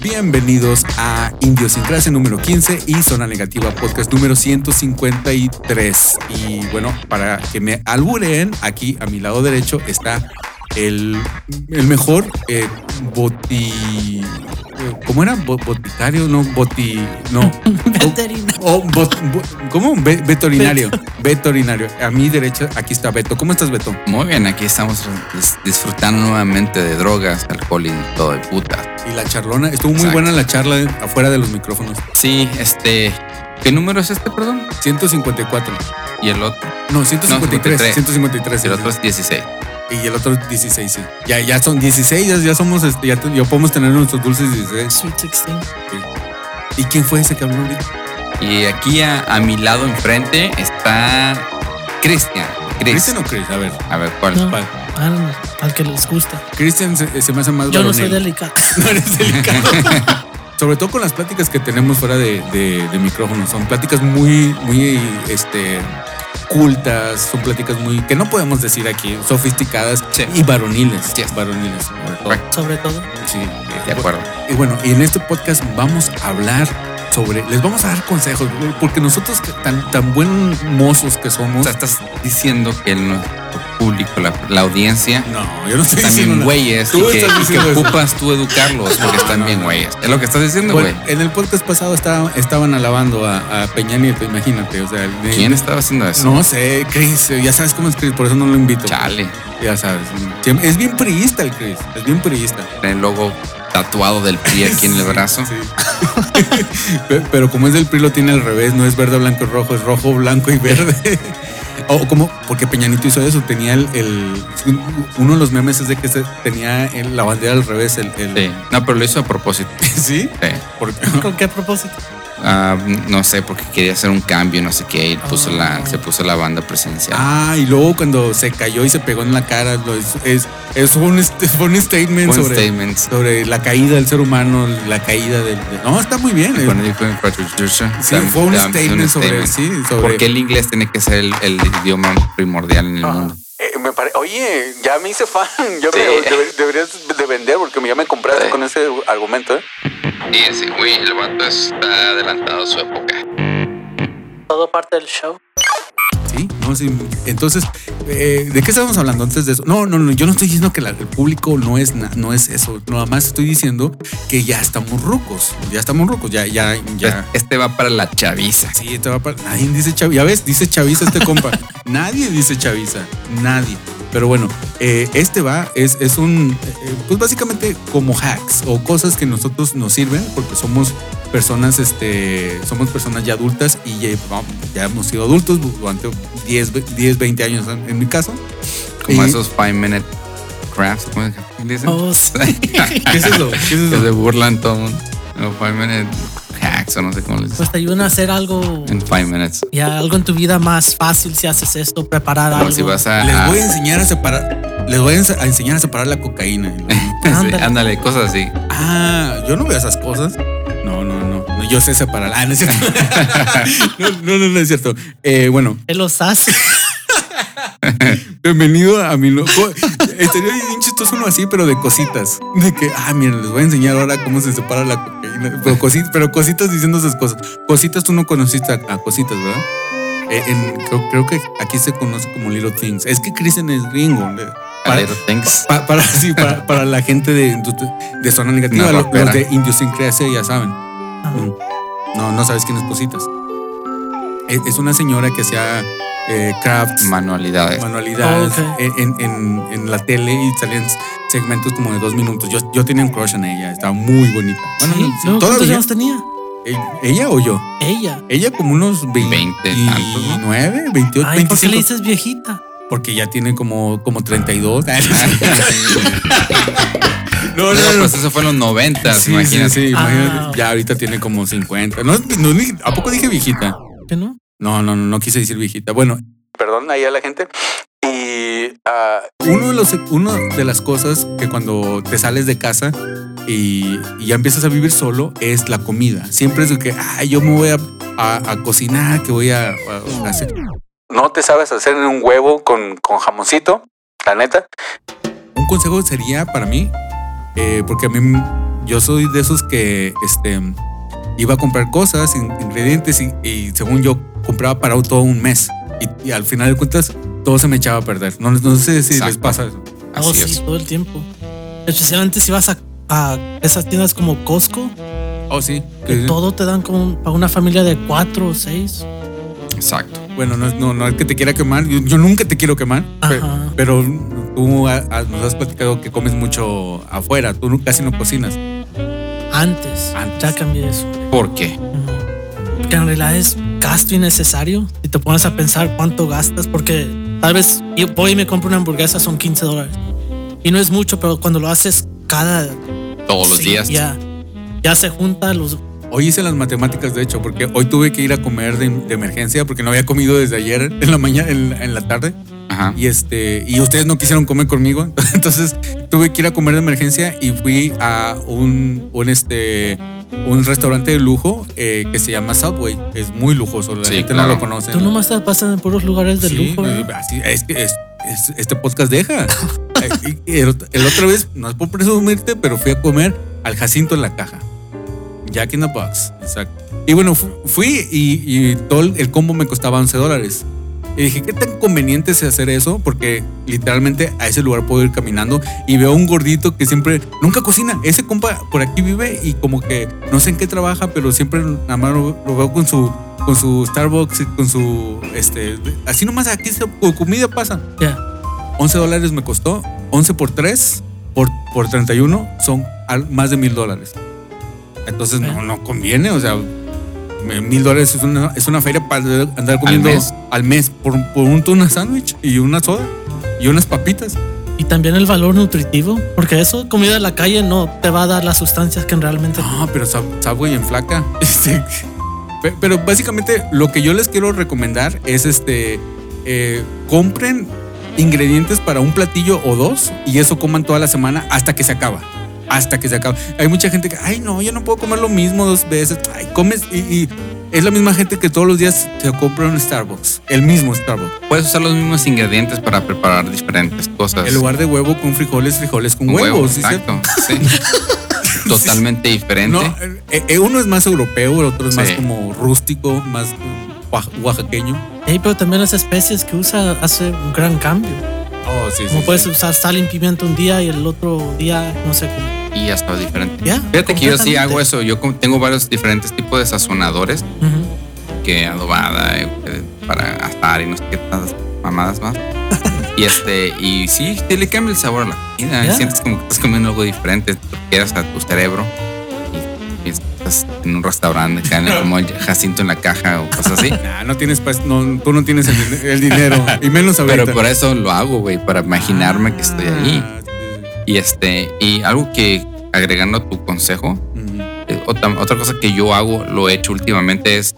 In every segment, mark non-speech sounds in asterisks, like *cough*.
Bienvenidos a Indiosincrasia número 15 y Zona Negativa Podcast número 153. Y bueno, para que me alburen, aquí a mi lado derecho está el, el mejor eh, boti. ¿Cómo era? Bo- boticario, no, boti. No. *laughs* Veterinario. Oh, bot- bo- ¿Cómo? Ve- veterinario. Veterinario. A mi derecha, aquí está Beto. ¿Cómo estás, Beto? Muy bien, aquí estamos dis- disfrutando nuevamente de drogas, alcohol y todo de puta. Y la charlona. Estuvo muy Exacto. buena la charla afuera de los micrófonos. Sí, este. ¿Qué número es este, perdón? 154. Y el otro. No, 153. 53. 153. Y el otro es 16. Y el otro 16, sí. Ya, ya son 16, ya, ya somos, este, ya, ya podemos tener nuestros dulces 16. Sweet 16. ¿Y quién fue ese que habló ahorita? Y aquí a, a mi lado enfrente está Cristian. ¿Cristian o Chris? A ver. A ver, ¿cuál? No, ¿cuál? al, al que les gusta. Cristian se, se me hace más Yo no soy delicado. *laughs* No eres delicado. *laughs* Sobre todo con las pláticas que tenemos fuera de, de, de micrófonos. Son pláticas muy, muy, este, cultas. Son pláticas muy, que no podemos decir aquí, sofisticadas Sí. y varoniles. Sí. Varoniles, sobre todo. Sobre todo. Sí. De acuerdo. Y bueno, y en este podcast vamos a hablar sobre, les vamos a dar consejos, porque nosotros tan, tan buen mozos que O somos. sea, estás diciendo que nuestro público, la, la audiencia, no, yo no estoy nada. güeyes y que, y que ocupas tú educarlos porque No, están no, bien no. güeyes. Es lo que estás diciendo, güey. Bueno, en el podcast pasado estaba- estaban alabando a, a Peña Nieto, imagínate. O sea, el- ¿Quién estaba haciendo eso? No sé, Chris, ya sabes cómo es Chris, por eso no lo invito. Chale. Ya sabes. Es bien priista el Chris, es bien priista. El logo tatuado del PRI aquí en el brazo. Sí. *laughs* Pero como es del PRI lo tiene al revés, no es verde, blanco y rojo, es rojo, blanco y verde. *laughs* O como, porque Peñanito hizo eso, tenía el, el- uno de los memes es de que se- tenía el- la bandera al revés, el, el- Sí. No, pero lo hizo a propósito. *laughs* ¿Sí? Sí. Porque- ¿Con qué propósito? Ah, no sé, porque quería hacer un cambio, no sé qué, y puso la, se puso la banda presidencial. Ah, y luego cuando se cayó y se pegó en la cara, lo- es, es, es un, est- fue un statement sobre, statement. sobre la caída del ser humano, la caída del... de- no, está muy bien. eh. Cuando dijo en Sí, fue un statement sobre... Sí, sobre Porque el inglés tiene que ser el, el idioma primordial en el Ajá. mundo. Eh, me pare- Oye, ya me hice fan. *laughs* Yo Sí. me- debe- deberías de vender porque ya me compraste Sí. con ese argumento. ¿eh? Y ese güey, el vato está adelantado a su época. Todo parte del show. Sí, no, sí. Entonces, eh, ¿de qué estábamos hablando antes de eso? No, no, no. Yo no estoy diciendo que la- el público no es, na- no es eso. Nada más estoy diciendo que ya estamos rucos. Ya estamos rucos. Ya, ya, ya. Este va para la chaviza. Sí, este va para. Nadie dice chaviza. Ya ves, dice chaviza este compa. *laughs* Nadie dice chaviza. Nadie. Pero bueno, eh, este va, es, es un, eh, pues básicamente como hacks o cosas que nosotros nos sirven porque somos personas, este, somos personas ya adultas y ya, ya hemos sido adultos durante 10, ve- 10 20 años en, en mi caso. Como Y- esos five minute crafts, ¿cómo dicen? Oh, *laughs* sí. ¿Qué es eso? ¿Qué es que eso? se burlan todo el mundo. No, five minute hacks o no sé cómo les dicen. Pues te ayudan a hacer algo. En five minutes. Ya algo en tu vida más fácil si haces esto, preparar Como algo. si vas a. Les voy a enseñar a separar, les voy a ense- a enseñar a separar la cocaína. Sí, *laughs* Ándale. ándale, cosas así. Ah, yo no veo esas cosas. No, no, no. no yo sé separar. Ah, no es cierto. *laughs* no, no, no, no es cierto. Eh, bueno, Él los hace. bienvenido a mi loco. Estaría bien chistoso uno así, pero de cositas. De que, ah, miren, les voy a enseñar ahora cómo se separa la cocaína. Pero, cosi- pero cositas diciendo esas cosas. Cositas tú no conociste a, a cositas, ¿verdad? Eh, en- creo, creo que aquí se conoce como Little Things. Es que Kristen es gringo. Para, little things. pa- para, *laughs* sí, para, para la gente de, de zona negativa, lo- los, rapera. de idiosincrasia ya saben. Ajá. No, no sabes quién es Cositas. Es, es una señora que hacía eh, crafts, Manualidades. manualidades Oh, ok. en, en- en la tele y salían segmentos como de dos minutos. Yo, yo tenía un crush en ella, estaba muy bonita. Bueno, Sí. no. ¿Cuántos años tenía? ¿E- ¿Ella o yo? Ella. Ella como unos 20 tantos, ¿no? 29, 28, Ay, ¿por qué 25. le dices viejita? Porque ya tiene como, como 32. *laughs* *laughs* no, no, pues eso fue en los 90, Sí, imagínate. sí, imagínate. Ah. Ya ahorita tiene como 50. No, no, ni- ¿A poco dije viejita? ¿Qué no? No, no, no, no quise decir viejita. Bueno, perdón ahí a la gente. Y ah, uno de los, uno de las cosas que cuando te sales de casa y, y ya empiezas a vivir solo es la comida. Siempre es de que, ay, yo me voy a, a- a cocinar, que voy a, a hacer. No te sabes hacer un huevo con, con jamoncito, la neta. Un consejo sería para mí, eh, porque a mí yo soy de esos que este, iba a comprar cosas, in- ingredientes y, y según yo compraba para todo un mes. Y, y al final de cuentas todo se me echaba a perder. No, no sé si les pasa eso. Oh, Así sí, es. todo el tiempo. Especialmente si vas a, a esas tiendas como Costco, Oh, sí. que todo te dan como para una familia de cuatro o seis. Exacto. Bueno, no, es- no, no es que te quiera quemar. Yo, yo nunca te quiero quemar. Pero tú nos has platicado que comes mucho afuera. Tú casi no cocinas. Antes, Antes. ya cambié eso. ¿Por qué? Ujú. Que en realidad es gasto innecesario. Si te pones a pensar cuánto gastas, porque tal vez yo voy y me compro una hamburguesa, son 15 dólares. Y no es mucho, pero cuando lo haces cada Todos los días. ya, ya se junta los. Hoy hice las matemáticas, de hecho, porque hoy tuve que ir a comer de, de emergencia porque no había comido desde ayer en la mañana, en, en la tarde. Ajá. Y este, y ustedes no quisieron comer conmigo. *laughs* Entonces tuve que ir a comer de emergencia y fui a un, un este, un restaurante de lujo eh, que se llama Subway. Es muy lujoso, la Sí, gente claro. no lo conoce. Tú nomás te pasas en puros lugares de Sí, lujo. eh, ¿no? así- es que es- es- este podcast deja. *laughs* Eh, el, el otra vez, no es por presumirte, pero fui a comer al Jacinto en la caja. Jack in the Box, exacto. Y bueno, fu- fui y, y todo el, el combo me costaba 11 dólares. Y dije, ¿qué tan conveniente es hacer eso? Porque literalmente a ese lugar puedo ir caminando y veo a un gordito que siempre, nunca cocina. Ese compa por aquí vive y como que no sé en qué trabaja, pero siempre nada más lo, lo veo con su, con su Starbucks, y con su, este, así nomás aquí se, comida pasa. Ya. 11 dólares me costó, 11 por 3, por, por 31 son más de mil dólares. Entonces no, no conviene, o sea, mil dólares es una, es una feria para andar comiendo al mes. mes, por, por un tuna sándwich y una soda y unas papitas. Y también el valor nutritivo, porque eso, comida de la calle, no te va a dar las sustancias que realmente. No, pero Sub- Subway en flaca. *laughs* Este, pe- pero básicamente lo que yo les quiero recomendar es este, eh, compren ingredientes para un platillo o dos y eso coman toda la semana hasta que se acaba. Hasta que se acaba. Hay mucha gente que, ay no, yo no puedo comer lo mismo dos veces. Ay, comes y, y es la misma gente que todos los días se compra un Starbucks. El mismo Starbucks. Puedes usar los mismos ingredientes para preparar diferentes cosas. En lugar de huevo con frijoles, frijoles con, huevo, huevos. ¿sí? exacto. *laughs* Sí. Totalmente diferente. No, eh, eh, uno es más europeo, el otro es más Sí. como rústico, más oax- oaxaqueño. Ey, pero también las especies que usa hace un gran cambio. Oh, sí, Como puedes usar sal y pimienta un día y el otro día, no sé cómo. Y hasta diferente. Ya. Fíjate que yo sí hago eso. Yo tengo varios diferentes tipos de sazonadores que adobada eh, para asar y no sé qué tantas mamadas más. y este, y sí, sí le cambia el sabor a la comida. Ya. Sientes como que estás comiendo algo diferente, quedas a tu cerebro y, y estás en un restaurante acá, *laughs* como el Jacinto en la caja o cosas así. *laughs* Nah, no tienes, pues, no, tú no tienes el, el dinero, y menos ahorita. Pero por eso lo hago, güey, para imaginarme que estoy ahí. Ah, Y este, y algo que agregando tu consejo. Eh, otra, otra cosa que yo hago, lo he hecho últimamente, es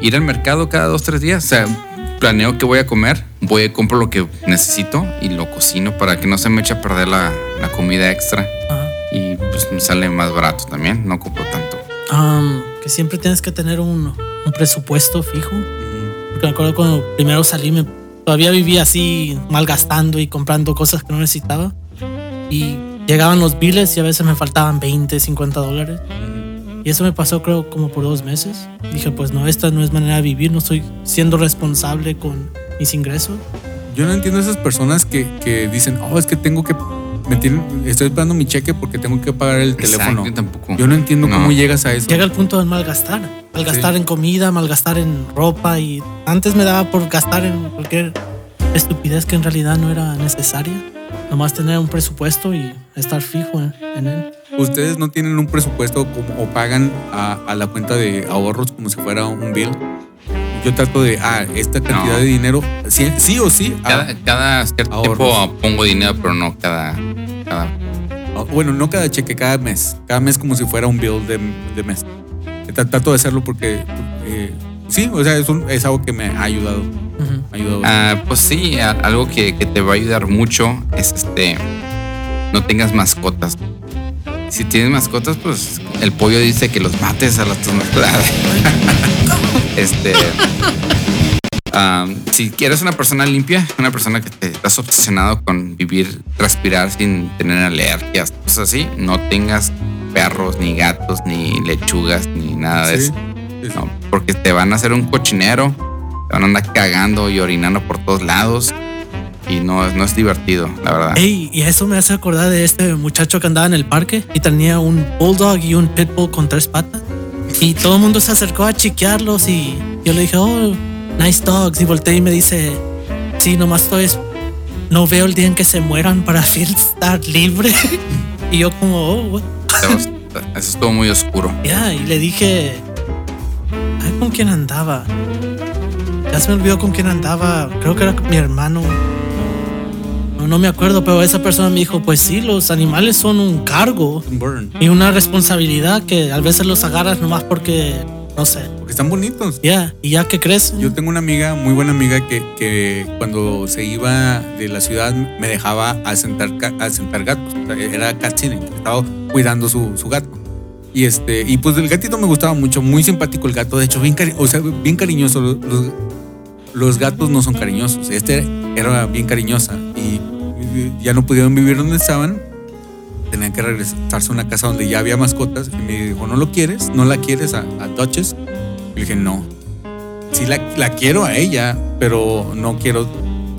ir al mercado cada dos, tres días. O sea, planeo que voy a comer, voy y compro lo que necesito y lo cocino para que no se me eche a perder la, la comida extra. Y pues me sale más barato también, no compro tanto. Am, que siempre tienes que tener un, un presupuesto fijo. Porque me acuerdo cuando primero salí, me, todavía vivía así malgastando y comprando cosas que no necesitaba. Y llegaban los biles y a veces me faltaban 20, 50 dólares. Y eso me pasó creo como por dos meses. Dije, pues no, esta no es manera de vivir, no estoy siendo responsable con mis ingresos. Yo no entiendo esas personas que, que dicen, oh, es que tengo que. Me tienen- estoy esperando mi cheque porque tengo que pagar el teléfono. Exacto, yo tampoco. Yo no entiendo No. cómo llegas a eso. Llega el punto de malgastar. Malgastar en comida, malgastar en ropa y antes me daba por gastar en cualquier estupidez que en realidad no era necesaria. Nomás tener un presupuesto y estar fijo en, en él. Ustedes no tienen un presupuesto como, o pagan a, a la cuenta de ahorros como si fuera un bill. Yo trato de, ah, esta cantidad No. de dinero, sí, sí o sí. ah, Cada, cada cierto Ahorros. tiempo pongo dinero, pero no cada, cada ah, bueno, no cada cheque, cada mes. Cada mes como si fuera un bill de, de mes. Tra- Trato de hacerlo porque, eh, sí, o sea, es, un- es algo que me ha ayudado. Ujú. me ha ayudado. Ah, pues sí, algo que, que te va a ayudar mucho es este no tengas mascotas. Si tienes mascotas, pues el pollo dice que los mates a las tus mascotas. *laughs* este si quieres una persona limpia, una persona que te estás obsesionado con vivir, respirar sin tener alergias, cosas así, no tengas perros, ni gatos, ni lechugas, ni nada de Sí, eso. sí, sí. No, porque te van a hacer un cochinero, te van a andar cagando y orinando por todos lados. Y no, no es divertido, la verdad. Ey, y eso me hace acordar de este muchacho que andaba en el parque y tenía un bulldog y un pitbull con tres patas. Y todo el mundo se acercó a chiquearlos y yo le dije, oh, nice dogs. Y volteé y me dice, sí, nomás estoy, es- no veo el día en que se mueran para *laughs* estar libre. y yo como, oh, what? Eso estuvo muy oscuro. Ya, y le dije, ay, ¿con quién andaba? Ya se me olvidó con quién andaba. Creo que era mi hermano. No, no me acuerdo, pero esa persona me dijo, pues sí, los animales son un cargo burn. y una responsabilidad que a veces los agarras nomás porque, no sé. Porque están bonitos. Ya, y ya que crees. Yo tengo una amiga, muy buena amiga, que, que cuando se iba de la ciudad me dejaba a sentar, ca- a sentar gatos. O sea, era cat sitting, estaba cuidando su, su gato. Y este, y pues el gatito me gustaba mucho, muy simpático el gato, de hecho, bien, cari- o sea, bien cariñoso. Los, los- gatos no son cariñosos. Este era bien cariñosa ya no pudieron vivir donde estaban. Tenían que regresarse a una casa donde ya había mascotas. Y me dijo, ¿no lo quieres? ¿No la quieres a, a? Y dije, no. Sí la, la quiero a ella, pero no quiero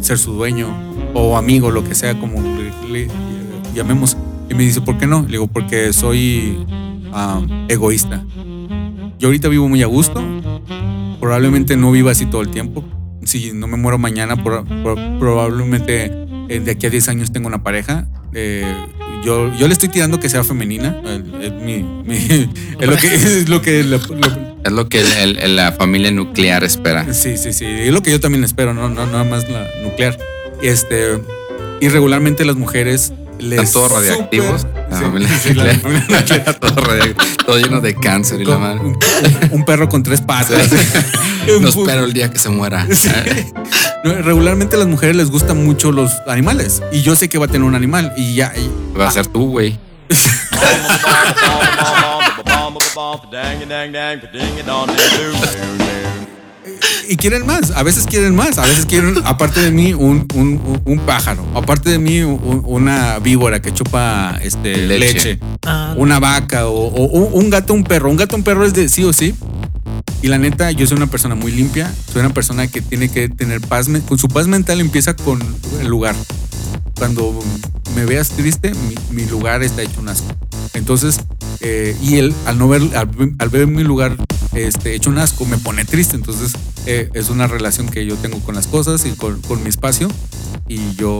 ser su dueño o amigo, lo que sea, como le, le llamemos. Y me dice, ¿por qué no? Le digo, porque soy ah, egoísta. Yo ahorita vivo muy a gusto. Probablemente no viva así todo el tiempo. Si no me muero mañana, probablemente de aquí a 10 años tengo una pareja. Eh, yo, yo le estoy tirando que sea femenina. Es, mi- mi- *laughs* es lo que, *laughs* es lo que lo- lo- Es lo que el- el- la familia nuclear espera. Sí, sí, sí. Es lo que yo también espero, no, no nada más la nuclear. Este, y regularmente las mujeres les. Están todos radiactivos. súper- La sí, familia sí, la- nuclear. *laughs* todo, todo lleno de cáncer y la madre. un, un perro con tres patas. No espero el día que se muera. *laughs* Sí. Regularmente a las mujeres les gustan mucho los animales. Y yo sé que va a tener un animal. Y ya. y- Va a ser tú, güey. *laughs* y quieren más. A veces quieren más. A veces quieren, aparte de mí, un, un- un- pájaro. Aparte de mí, un- una víbora que chupa este, Leche. leche. Ah, Una vaca o, o un- un gato, un perro. Un gato, un perro es de sí o sí. Y la neta, yo soy una persona muy limpia. Soy una persona que tiene que tener paz. Con su paz mental empieza con el lugar. Cuando me veas triste, mi, mi lugar está hecho un asco. Entonces, eh, y él, al no ver, al, al ver mi lugar este, hecho un asco, me pone triste. Entonces, eh, es una relación que yo tengo con las cosas y con, con mi espacio. Y yo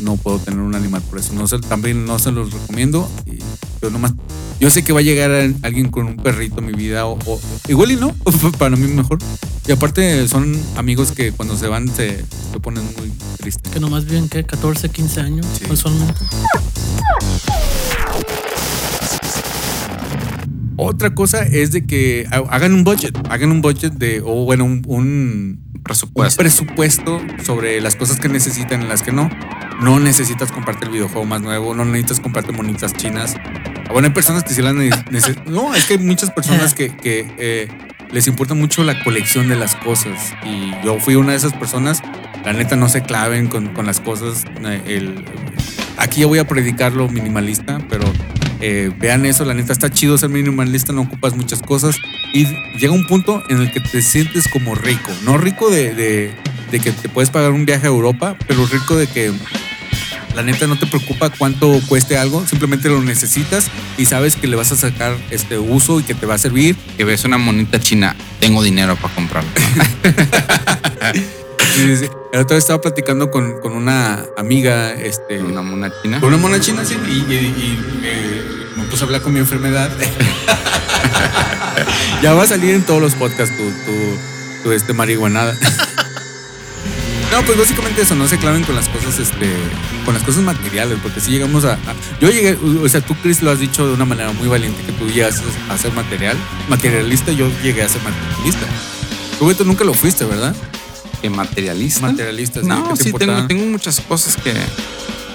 no puedo tener un animal por eso. No se- también no se los recomiendo. Y yo nomás, yo sé que va a llegar alguien con un perrito a mi vida o, o- igual y no, *laughs* para mí mejor. Y aparte son amigos que cuando se van se, se ponen muy tristes. que nomás viven, ¿qué? 14, 15 años Sí. usualmente. Otra cosa es de que ha- hagan un budget, hagan un budget de, o bueno, un, un Presupuesto. un presupuesto sobre las cosas que necesitan y las que no. No necesitas comprarte el videojuego más nuevo, no necesitas comprarte monitas chinas. Ah, Bueno, hay personas que sí las necesitan. *laughs* No, es que hay muchas personas *laughs* que, que, eh, les importa mucho la colección de las cosas. Y yo fui una de esas personas. La neta, no se claven con, con las cosas. Eh, el- aquí ya voy a predicar lo minimalista, pero eh, vean eso. La neta, está chido ser minimalista, no ocupas muchas cosas. Y llega un punto en el que te sientes como rico. No rico de, de- de que te puedes pagar un viaje a Europa, pero rico de que la neta no te preocupa cuánto cueste algo, simplemente lo necesitas y sabes que le vas a sacar este uso y que te va a servir. Que ves una monita china, tengo dinero para comprarla. *laughs* Sí, sí, sí. El otro día estaba platicando con, con una amiga, este, Una mona china. con una mona china, sí, y, y- y, eh, me puse a hablar con mi enfermedad. *laughs* ya va a salir en todos los podcasts tu, tu, tu, este, marihuanada. *laughs* No, pues básicamente eso, no se claven con las cosas, este, con las cosas materiales, porque si llegamos a, a- yo llegué, o sea, tú Chris lo has dicho de una manera muy valiente que tú llegas a ser material, materialista, yo llegué a ser materialista. Tú Beto, nunca lo fuiste, ¿verdad? ¿Qué materialista? Materialista, sí, No, ¿qué te sí, tengo, tengo muchas cosas que.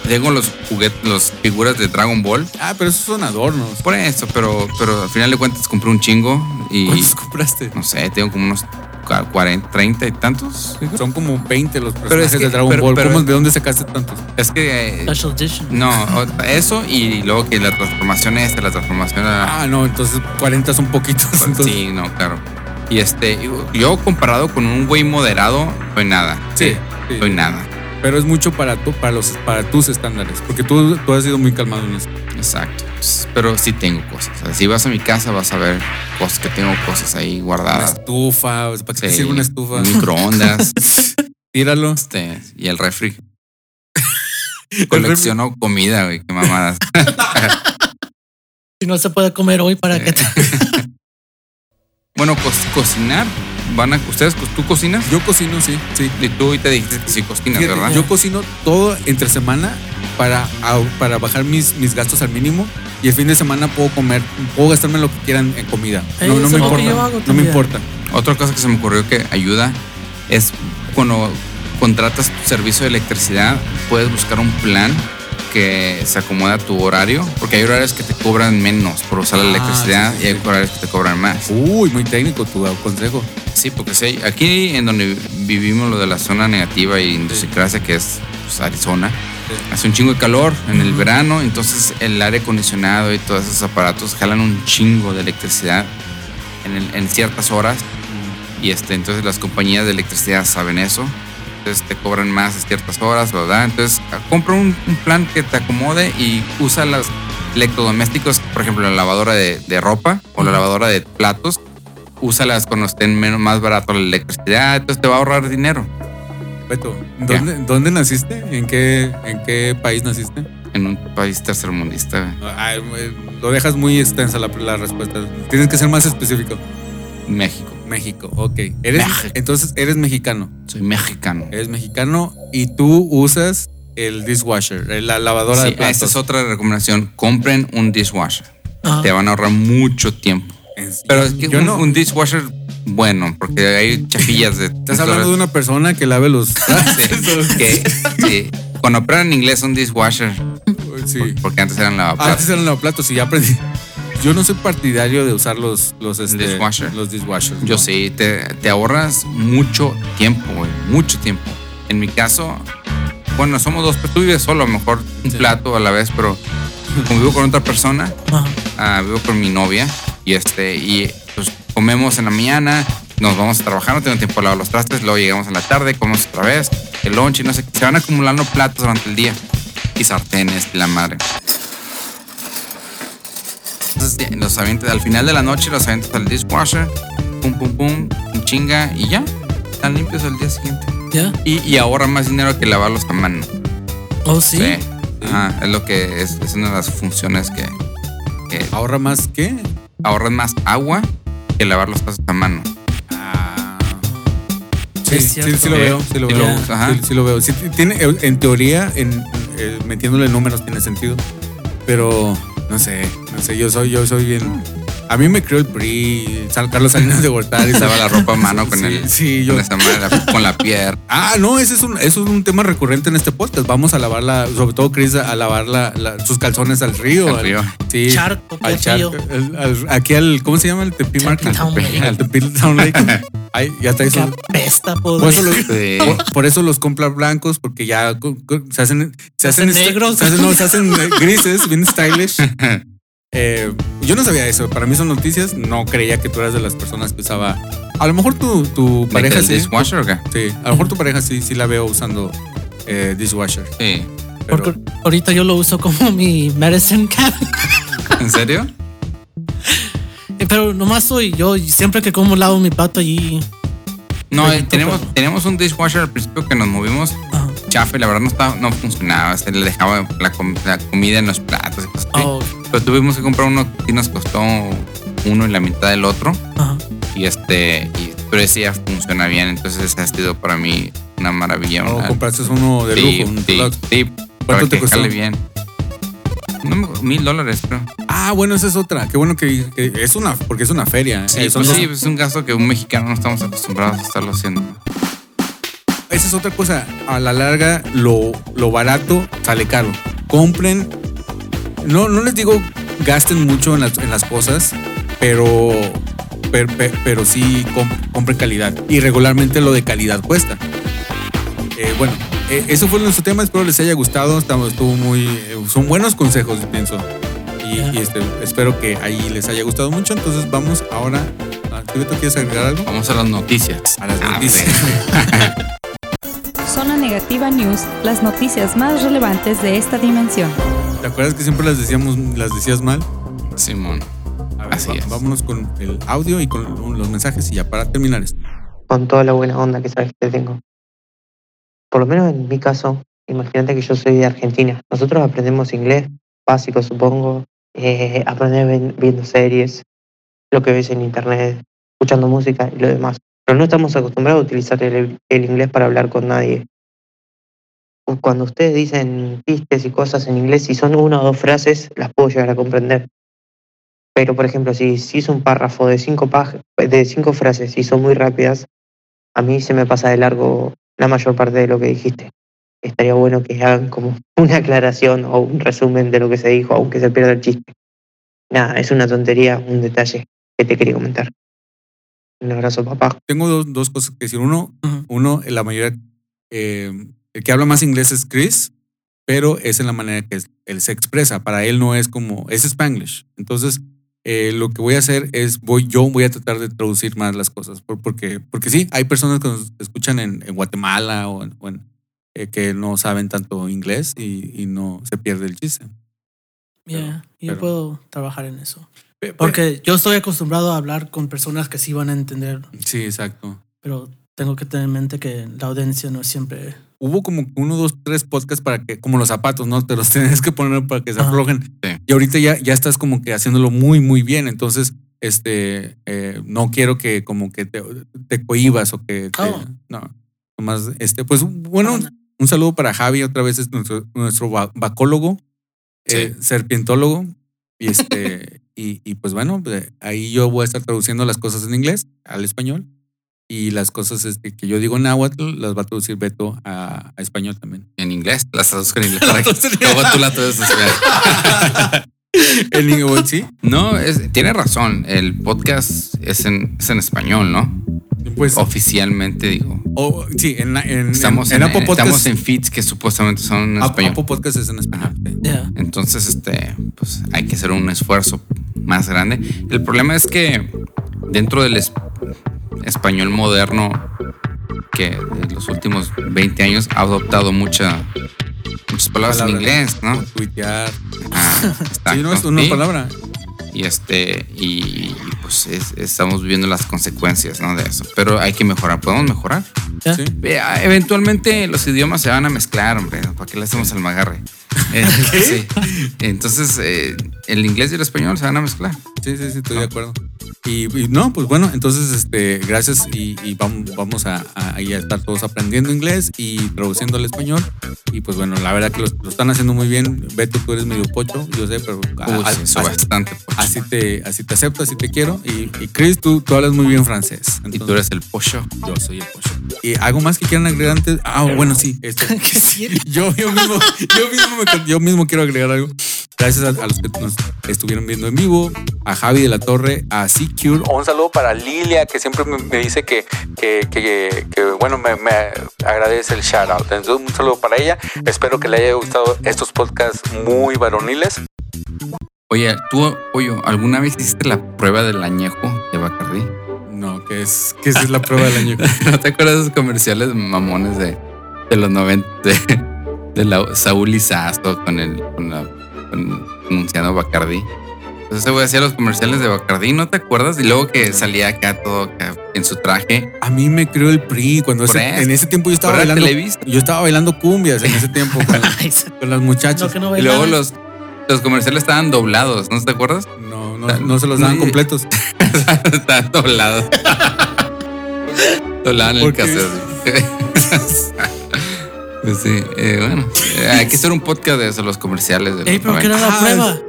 Tengo los juguetes, las figuras de Dragon Ball. Ah, pero esos son adornos. Por eso, pero, pero al final de cuentas compré un chingo y. ¿Cuántos compraste? No sé, tengo como unos 40, 30 y tantos. Son como 20 los es personajes que- de Dragon pero- Ball. pero- ¿Cómo- ¿De dónde sacaste tantos? Es que. eh, Special Edition. no, eso y luego que la transformación esta, la transformación a. Ah, no, entonces 40 son poquitos. Entonces, sí, no, claro. Y este, yo comparado con un güey moderado, soy nada. Sí, sí. Soy nada. Pero es mucho para, tu, para, los, para tus estándares. Porque tú, tú has sido muy calmado en eso. Exacto. Pero sí tengo cosas. O sea, si vas a mi casa vas a ver cosas que tengo cosas ahí Una guardadas. estufa. ¿Para qué te Sí, sirve una estufa? un Microondas. *laughs* Tíralo. este, y el refri. *laughs* Colecciono comida, güey, qué mamadas. *laughs* Si no se puede comer hoy, ¿para qué te.? Bueno, co- cocinar. Van a, ¿Ustedes, tú cocinas? Yo cocino, sí, sí. Y tú ahorita dijiste que sí cocinas, Fíjate, ¿verdad? Yo cocino todo entre semana para, para bajar mis, mis gastos al mínimo y el fin de semana puedo comer, puedo gastarme lo que quieran en comida. No, no eso me es lo que importa. yo hago no me importa. Otra cosa que se me ocurrió que ayuda es cuando contratas tu servicio de electricidad, puedes buscar un plan que se acomoda tu horario, porque hay horarios que te cobran menos por usar la Ah, electricidad sí, sí, y hay sí. horarios que te cobran más. Uy, muy técnico tu consejo. Sí, porque sí, aquí en donde vivimos lo de la zona negativa y idiosincrasia, que es pues, Arizona, hace un chingo de calor en el verano, entonces el aire acondicionado y todos esos aparatos jalan un chingo de electricidad en, en ciertas horas y este, entonces las compañías de electricidad saben eso. Entonces te cobran más ciertas horas, ¿verdad? Entonces compra un, un plan que te acomode y usa los electrodomésticos, por ejemplo, la lavadora de, de ropa o la lavadora de platos. Úsalas cuando estén menos, más barato la electricidad, entonces te va a ahorrar dinero Beto, ¿dónde, ¿dónde naciste? ¿En qué, ¿En qué país naciste? en un país tercermundista. Ay, lo dejas muy extensa la, la respuesta. Tienes que ser más específico. México. México, ok. Eres, México. Entonces eres mexicano. Soy mexicano. Eres mexicano y tú usas el dishwasher, eh, la lavadora de Sí, platos. esta es otra recomendación. Compren un dishwasher. Ajá. Te van a ahorrar mucho tiempo. Pero es que yo un, no. un dishwasher bueno, porque hay chafillas de. *laughs* Estás hablando de una persona que lave los *laughs* que, sí. Cuando aprendan inglés, un dishwasher. Sí. Porque antes eran Antes lavaplatos. eran lavaplatos y ya aprendí. Yo no soy partidario de usar los los este, Dishwasher. Los dishwashers. Yo no. sí, te, te ahorras mucho tiempo, güey. Mucho tiempo. En mi caso, bueno, somos dos, pero tú vives solo, a lo mejor un Sí. plato a la vez, pero como vivo con otra persona, ah, vivo con mi novia y este, y pues comemos en la mañana, nos vamos a trabajar, no tengo tiempo de lavar los trastes, luego llegamos en la tarde, comemos otra vez, el lunch y no sé qué. Se van acumulando platos durante el día y sartenes y la madre. Entonces, los al final de la noche, los avientas al dishwasher, pum, pum, pum, un chinga y ya. Están limpios al día siguiente. ¿Ya? Y, y ahorra más dinero que lavarlos a mano. ¿Oh, sí? Ajá, es lo que es, es una de las funciones que, que ¿Ahorra más qué? ahorran más agua que lavar los platos a mano. Ah. Sí, Sí, sí, sí lo veo, sí lo Sí, veo. lo- ajá. Sí, sí lo veo. Sí, tiene, en teoría, en, eh, metiéndole números tiene sentido. Pero no sé, no sé, yo soy, yo soy bien. A mí me creó el PRI, San Carlos Salinas de Gortari. Lava la ropa a mano con Sí, el sí, yo- con, la- con la pierna. Ah, no, ese es un, eso es un tema recurrente en este podcast. Vamos a lavar la, sobre todo Chris, a lavar la, la- sus calzones al río. Al río. Sí. Charco, al charco. río. al- al- aquí al, ¿cómo se llama? El Tepi Market. Al Tepi Town Lake. *laughs* Ay, ya está eso. apesta, Por eso, los, Sí. por, por eso los compra blancos, porque ya se hacen, se hacen, hacen esta- negros. Se hacen, no, se hacen *laughs* grises, bien stylish. *laughs* Eh, yo no sabía eso. Para mí son noticias. No creía que tú eras de las personas que usaba. A lo mejor tu, tu pareja ¿El sí. dishwasher o qué? Sí, a lo mejor tu pareja sí, sí la veo usando eh, dishwasher. Sí. Pero, Porque ahorita yo lo uso como *laughs* mi medicine cabinet. ¿En serio? *laughs* Eh, Pero nomás soy yo, y siempre que como lavo mi plato allí. No, eh, tenemos, tenemos un dishwasher al principio que nos movimos Ajá. chafa y la verdad no, estaba, no funcionaba. Se le dejaba la, com- la comida en los platos y cosas así. Oh, Pero tuvimos que comprar uno que nos costó uno y la mitad del otro. ajá. Y este, y, pero ese ya funciona bien. Entonces ese ha sido para mí una maravilla. o una- compraste uno de sí, lujo, un sí, deluxe. sí, para te costó? bien. No mil dólares, creo. Ah, bueno, esa es otra. Qué bueno que, que es una, porque es una feria. Sí, Eh, pues sí, es un gasto que un mexicano no estamos acostumbrados a estarlo haciendo. Esa es otra cosa. A la larga, lo, lo barato sale caro. Compren. No, no les digo gasten mucho en las, en las cosas, pero, pero, pero sí comp- compren calidad. Y regularmente lo de calidad cuesta. Eh, bueno, eh, eso fue nuestro tema. Espero les haya gustado. Estamos, estuvo muy. eh, son buenos consejos, pienso. Y, este, espero que ahí les haya gustado mucho. Entonces vamos ahora. a- ¿Tú, quieres agregar algo? Vamos a las noticias. A las Ah, noticias. *laughs* Zona Negativa News, las noticias más relevantes de esta dimensión. ¿Te acuerdas que siempre las decíamos, las decías mal? Simón. A ver, Así va- es. Vámonos con el audio y con los mensajes y ya para terminar esto. con toda la buena onda que sabes que tengo. Por lo menos en mi caso, imagínate que yo soy de Argentina. Nosotros aprendemos inglés básico, supongo, eh, aprender viendo series, lo que ves en internet, escuchando música y lo demás. Pero no estamos acostumbrados a utilizar el, el inglés para hablar con nadie. Cuando ustedes dicen chistes y cosas en inglés, si son una o dos frases, las puedo llegar a comprender. Pero, por ejemplo, si, si es un párrafo de cinco, pag- de cinco frases y son muy rápidas, a mí se me pasa de largo la mayor parte de lo que dijiste. Estaría bueno que hagan como *laughs* una aclaración o un resumen de lo que se dijo, aunque se pierda el chiste. Nada, es una tontería, un detalle que te quería comentar. Un abrazo, papá. Tengo dos, dos cosas que decir. Uno, Ujú. uno, la mayoría, eh, el que habla más inglés es Chris, pero es en la manera que él se expresa. Para él no es como, es Spanglish. Entonces, eh, lo que voy a hacer es, voy, yo voy a tratar de traducir más las cosas, por- porque, porque sí, hay personas que nos escuchan en, en Guatemala o en, o en, eh, que no saben tanto inglés y, y no se pierde el chiste. Yeah, yo pero- puedo trabajar en eso. Porque yo estoy acostumbrado a hablar con personas que sí van a entender, Sí, exacto. pero tengo que tener en mente que la audiencia no es siempre. Hubo como uno, dos, tres podcasts para que, como los zapatos, ¿no? Te los *laughs* tienes que poner para que se Ajá. aflojen. Sí. Y ahorita ya, ya estás como que haciéndolo muy, muy bien. Entonces, este, eh, no quiero que como que te, te cohibas o que te- Oh. no. Nomás, este, pues bueno, un saludo para Javi, otra vez es nuestro, nuestro va- vacólogo, eh, serpientólogo. Y este, *laughs* y, y pues bueno, pues, ahí yo voy a estar traduciendo las cosas en inglés al español. Y las cosas este, que yo digo en náhuatl las va a traducir Beto a, a español también. En inglés. Las traduzco *laughs* en inglés. para que luego tú la traduces. *laughs* En inglés, sí. No, es, tiene razón. El podcast es en, es en español, ¿no? Pues, Oficialmente digo. sí, en, Estamos en, en, en Apple Podcast. estamos en feeds que supuestamente son en español. Apple Podcast es en español. yeah. Entonces, este, pues hay que hacer un esfuerzo más grande. El problema es que dentro del es- español moderno, que en los últimos 20 años ha adoptado mucha, muchas palabras, en inglés, ¿no? Tuitear. Ah, Sí, no es una Sí. palabra. Y este, y, y, pues es- estamos viviendo las consecuencias, ¿no? De eso. Pero hay que mejorar, podemos mejorar. Sí. Vea, Eventualmente los idiomas se van a mezclar, hombre. ¿Para qué le hacemos al magarre? *laughs* Eh, sí. Entonces, eh, el inglés y el español se van a mezclar. Sí, sí, sí, estoy de acuerdo. Y, y no, pues bueno, entonces, este, gracias y, y vamos, vamos a, a, ahí a estar todos aprendiendo inglés y traduciendo al español. Y pues bueno, la verdad que lo, lo están haciendo muy bien. Beto, tú eres medio pocho, yo sé, pero a- Uy, a- sí, bastante. pocho. así te, así te acepto, así te quiero. Y, y Chris, tú, tú hablas muy bien francés. y tú Entonces, eres el pollo. yo soy el pocho. ¿Y algo más que quieran agregar antes? Ah, bueno, sí, esto. *laughs* Yo, yo, mismo, yo, mismo me- yo mismo quiero agregar algo. Gracias a, a los que nos estuvieron viendo en vivo, a Javi de la Torre, a Secure. Un saludo para Lilia, que siempre me, me dice que, que, que- que, bueno, me, me agradece el shout out. Entonces, un saludo para ella. Espero que le haya gustado estos podcasts muy varoniles. Oye, tú, Pollo, ¿alguna vez hiciste la prueba del añejo de Bacardí? No, que es, que esa es la prueba del año. *laughs* ¿No te acuerdas de esos comerciales mamones de, de los 90? De, de la Saúl Izazo con el con la, anunciando Bacardí. Entonces ese güey hacía los comerciales de Bacardí, ¿no te acuerdas? Y luego que salía acá todo acá en su traje. A mí me creó el PRI cuando ese- en ese tiempo yo estaba bailando. Televisa. Yo estaba bailando cumbias en ese tiempo con, *laughs* con las muchachas. no, que no Y luego los, los comerciales estaban doblados, ¿no te acuerdas? No, no, no se los daban *laughs* completos. estaban doblados. *laughs* Doblaban el cassette. Pues sí, eh, bueno, eh, hay que hacer un podcast de eso, los comerciales. De los Ey, pero ¿qué 90. era la Ah, prueba?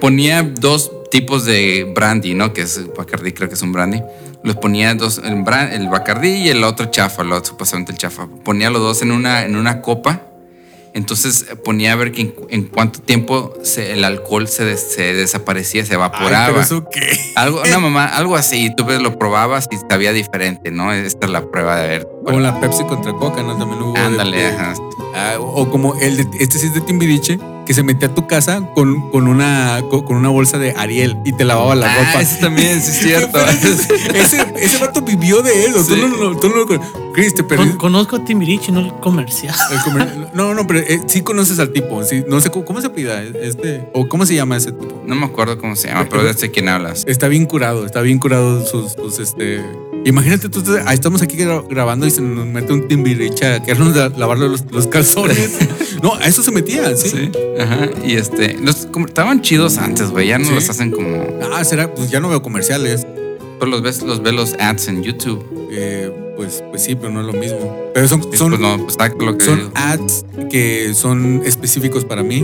ponía dos tipos de brandy, ¿no? Que es Bacardi, creo que es un brandy. Los ponía dos, el, bran- el Bacardi y el otro chafa, el otro, supuestamente el chafa. Ponía los dos en una, en una copa Entonces eh, ponía a ver que en, en cuánto tiempo se- el alcohol se, des- se desaparecía, se evaporaba. Ay, pero eso qué. Algo, una *laughs* mamá, algo así, tú ves, lo probabas y sabía diferente, ¿no? Esta es la prueba de ver. Como la Pepsi contra Coca, ¿no? También hubo. Ándale, de- ajá. Ah, o como el de, este sí es de Timbiriche, que se metía a tu casa con, con una con, con una bolsa de Ariel y te lavaba la Ah, ropa. ese también, sí es *laughs* cierto. Pero *laughs* ese, ese, vato vivió de eso. Sí. Tú no, no, tú no Chris, te Con- conozco a Timbiriche, no el comercial. *laughs* el comer- No, no, pero eh, sí conoces al tipo. Sí, no sé cómo, cómo se pida este o cómo se llama ese tipo. No me acuerdo cómo se llama, pero ya sé quién hablas. Está bien curado, está bien curado sus, sus, este. Imagínate tú, ahí estamos aquí gra- grabando y se nos mete un timbiriche a querernos la- lavarle los, los calzones. *laughs* no, a eso se metía, sí. Sí. Ajá. Y este, los como- estaban chidos antes, güey. Ya no Sí. los hacen como. Ah, será, pues ya no veo comerciales. Pues los ves, los ves los ads en YouTube. Eh, pues, pues sí, pero no es lo mismo. Pero son, son, pues no, pues exacto lo que son digo. ads que son específicos para mí.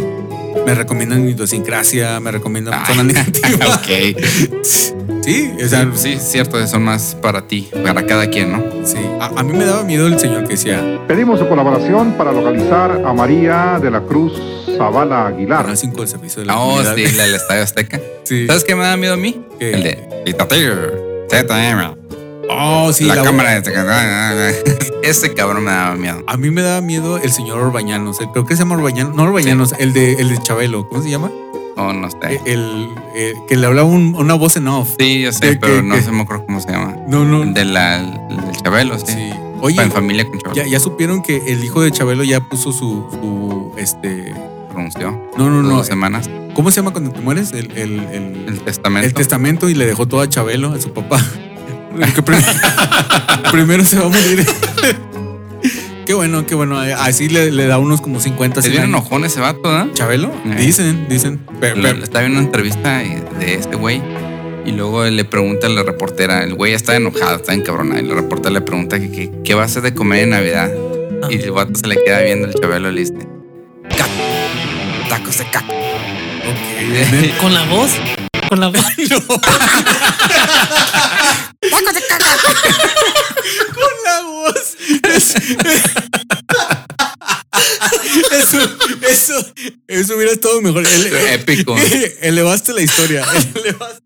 Me recomiendan mi idiosincrasia, me recomiendan Ah, zona *laughs* negativa. ok. *laughs* Sí, o sea, Sí, es cierto, son más para ti, para cada quien, ¿no? sí. A, a mí me daba miedo el señor que decía, Pedimos su colaboración para localizar a María de la Cruz Zavala Aguilar. Canal 5 del servicio de la Oh, comunidad. sí, la del Estadio Azteca. *laughs* Sí. ¿Sabes qué me da miedo a mí? ¿Qué? El de Dictator, ZM, Oh, sí, la, la- cámara de... *laughs* Ese cabrón me daba miedo. A mí me daba miedo el señor Orbañanos. el- Creo que se llama Orbañanos. No Orbañanos, el de el de Chabelo. ¿Cómo se llama? Oh, no sé. El, el que le hablaba un- una voz en off. Sí, yo sé, ¿Qué- pero qué- no qué? se me acuerdo cómo se llama. No, no. De la, el del Chabelo, sí. Sí. Oye, en familia con Chabelo. ya, ya supieron que el hijo de Chabelo ya puso su, su este. pronunció. No, no, no. Dos semanas. ¿Cómo se llama cuando te mueres? El, el, el, El testamento. el testamento y le dejó todo a Chabelo, a su papá. *laughs* Que prim- *laughs* primero se va a morir. *laughs* qué bueno, qué bueno. Así le, le da unos como 50 Se 100 viene años. enojón ese vato, ¿eh? ¿Chabelo? Eh. Dicen, dicen. Pero, Estaba viendo una entrevista de este güey y luego le pregunta a la reportera, el güey está enojado, está encabronado, y la reportera le pregunta que, que- qué va a hacer de comer en Navidad. Ah. Y el vato se le queda viendo el chabelo y le dice, "Caco, tacos de caco. Ok. *laughs* Con la voz. Con la voz. *laughs* *laughs* *laughs* con la voz. Es- Eso, eso, eso hubiera estado mejor. Ele- Épico. *laughs* Elevaste la historia. *laughs* Elevaste.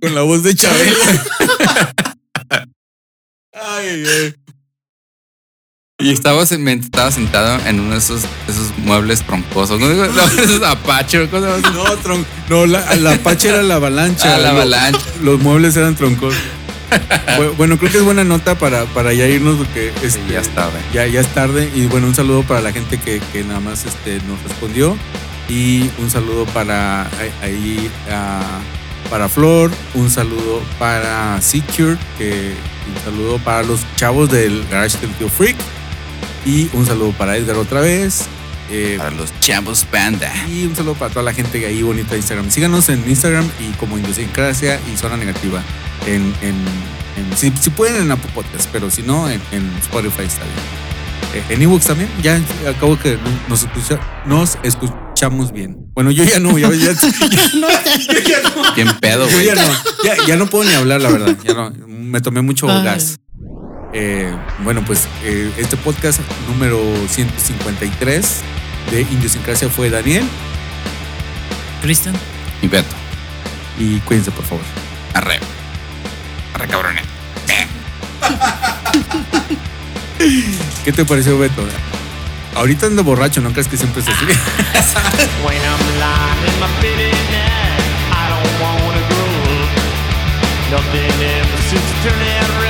Con la voz de Chabelo. Ay, ay. Y estaba, estaba sentado en uno de esos, esos muebles troncosos, no digo, no, *laughs* esos apache, cosas así. No, tron- no la, la Apache era la avalancha. Ah, la avalancha. Los, muebles eran troncos. Bu- Bueno, creo que es buena nota para, para ya irnos porque este, ya está, güey. ya, ya es tarde. Y bueno, un saludo para la gente que, que nada más este, nos respondió. Y un saludo para ahí- para Flor, un saludo para Secure, que un saludo para los chavos del Garage del Tío Freak. Y un saludo para Edgar otra vez. Eh, Para los chavos panda. y un saludo para toda la gente que ahí bonita de Instagram. Síganos en Instagram y como Idiosincrasia y Zona Negativa. En, en, en- si, si pueden en Apple Podcast, pero si no, en, en Spotify está bien. Eh, en ebooks también, ya acabo que nos, escucha- nos escuchamos bien. Bueno, yo ya no, ya, ya, ya- *laughs* ya no, Bien pedo, yo güey. ya no, ya, ya no puedo ni hablar, la verdad. Ya no, me tomé mucho Ay. gas. Eh, bueno, pues eh, este podcast número 153 de Idiosincrasia fue Daniel. Cristian. Y Beto. Y cuídense, por favor. Arre. Arre, cabrones. *laughs* ¿Qué te pareció, Beto? Ahorita ando borracho, ¿no crees que siempre es así? *laughs* Nothing ever seems to turn right,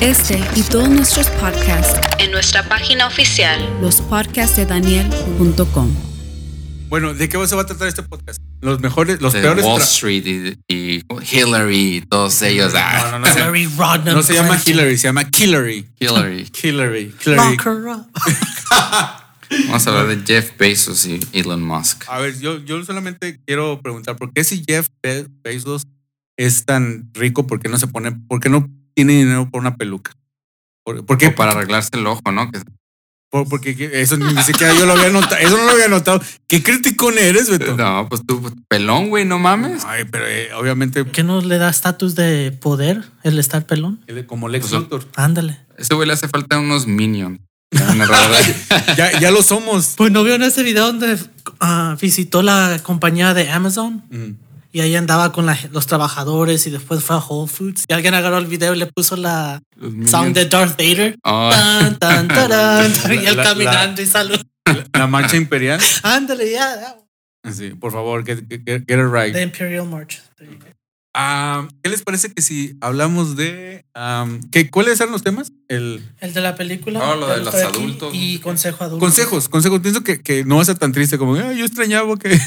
este y todos nuestros podcasts en nuestra página oficial lospodcastdedaniel.com. Bueno, ¿de qué se va a tratar este podcast? Los mejores, los de peores. Wall Street y, y Hillary y todos ellos. ah, No, no, no, *laughs* Rodham. no se llama Hillary, se llama Hillary. Hillary. *laughs* Hillary. Hillary. *laughs* Vamos a hablar de Jeff Bezos y Elon Musk. A ver, yo, yo solamente quiero preguntar, ¿por qué si Jeff Be- Bezos es tan rico, por qué no se pone, por qué no tiene dinero por una peluca? ¿Por, por qué? O para arreglarse el ojo, ¿no? Que- Por- porque que- eso ni siquiera yo lo había notado, eso no lo había notado. ¿Qué criticón eres, Beto? no, pues tú, pelón, güey, no mames. Ay, pero eh, obviamente ¿Qué no le da estatus de poder el estar pelón? como Lex Pues, Luthor. Ándale. Ese güey le hace falta unos minions. *laughs* Ya, ya lo somos. Pues no vieron ese video donde ah, visitó la compañía de Amazon Mm. Y ahí andaba con la- los trabajadores y después fue a Whole Foods y alguien agarró el video y le puso la sound de Darth Vader. Oh. Tan, tan, *laughs* tarán, y él La- la- caminando y salud. La, la marcha imperial. Ándale, ya. ya. Sí, por favor, get, get- get it right. The Imperial March. Ah, ¿Qué les parece que si hablamos de... ¿qué, ¿Cuáles eran los temas? El, El de la película. Oh, lo de los adultos. Y consejo adulto. consejos, consejos. Pienso que, que no va a ser tan triste como, "Ay, yo extrañaba que...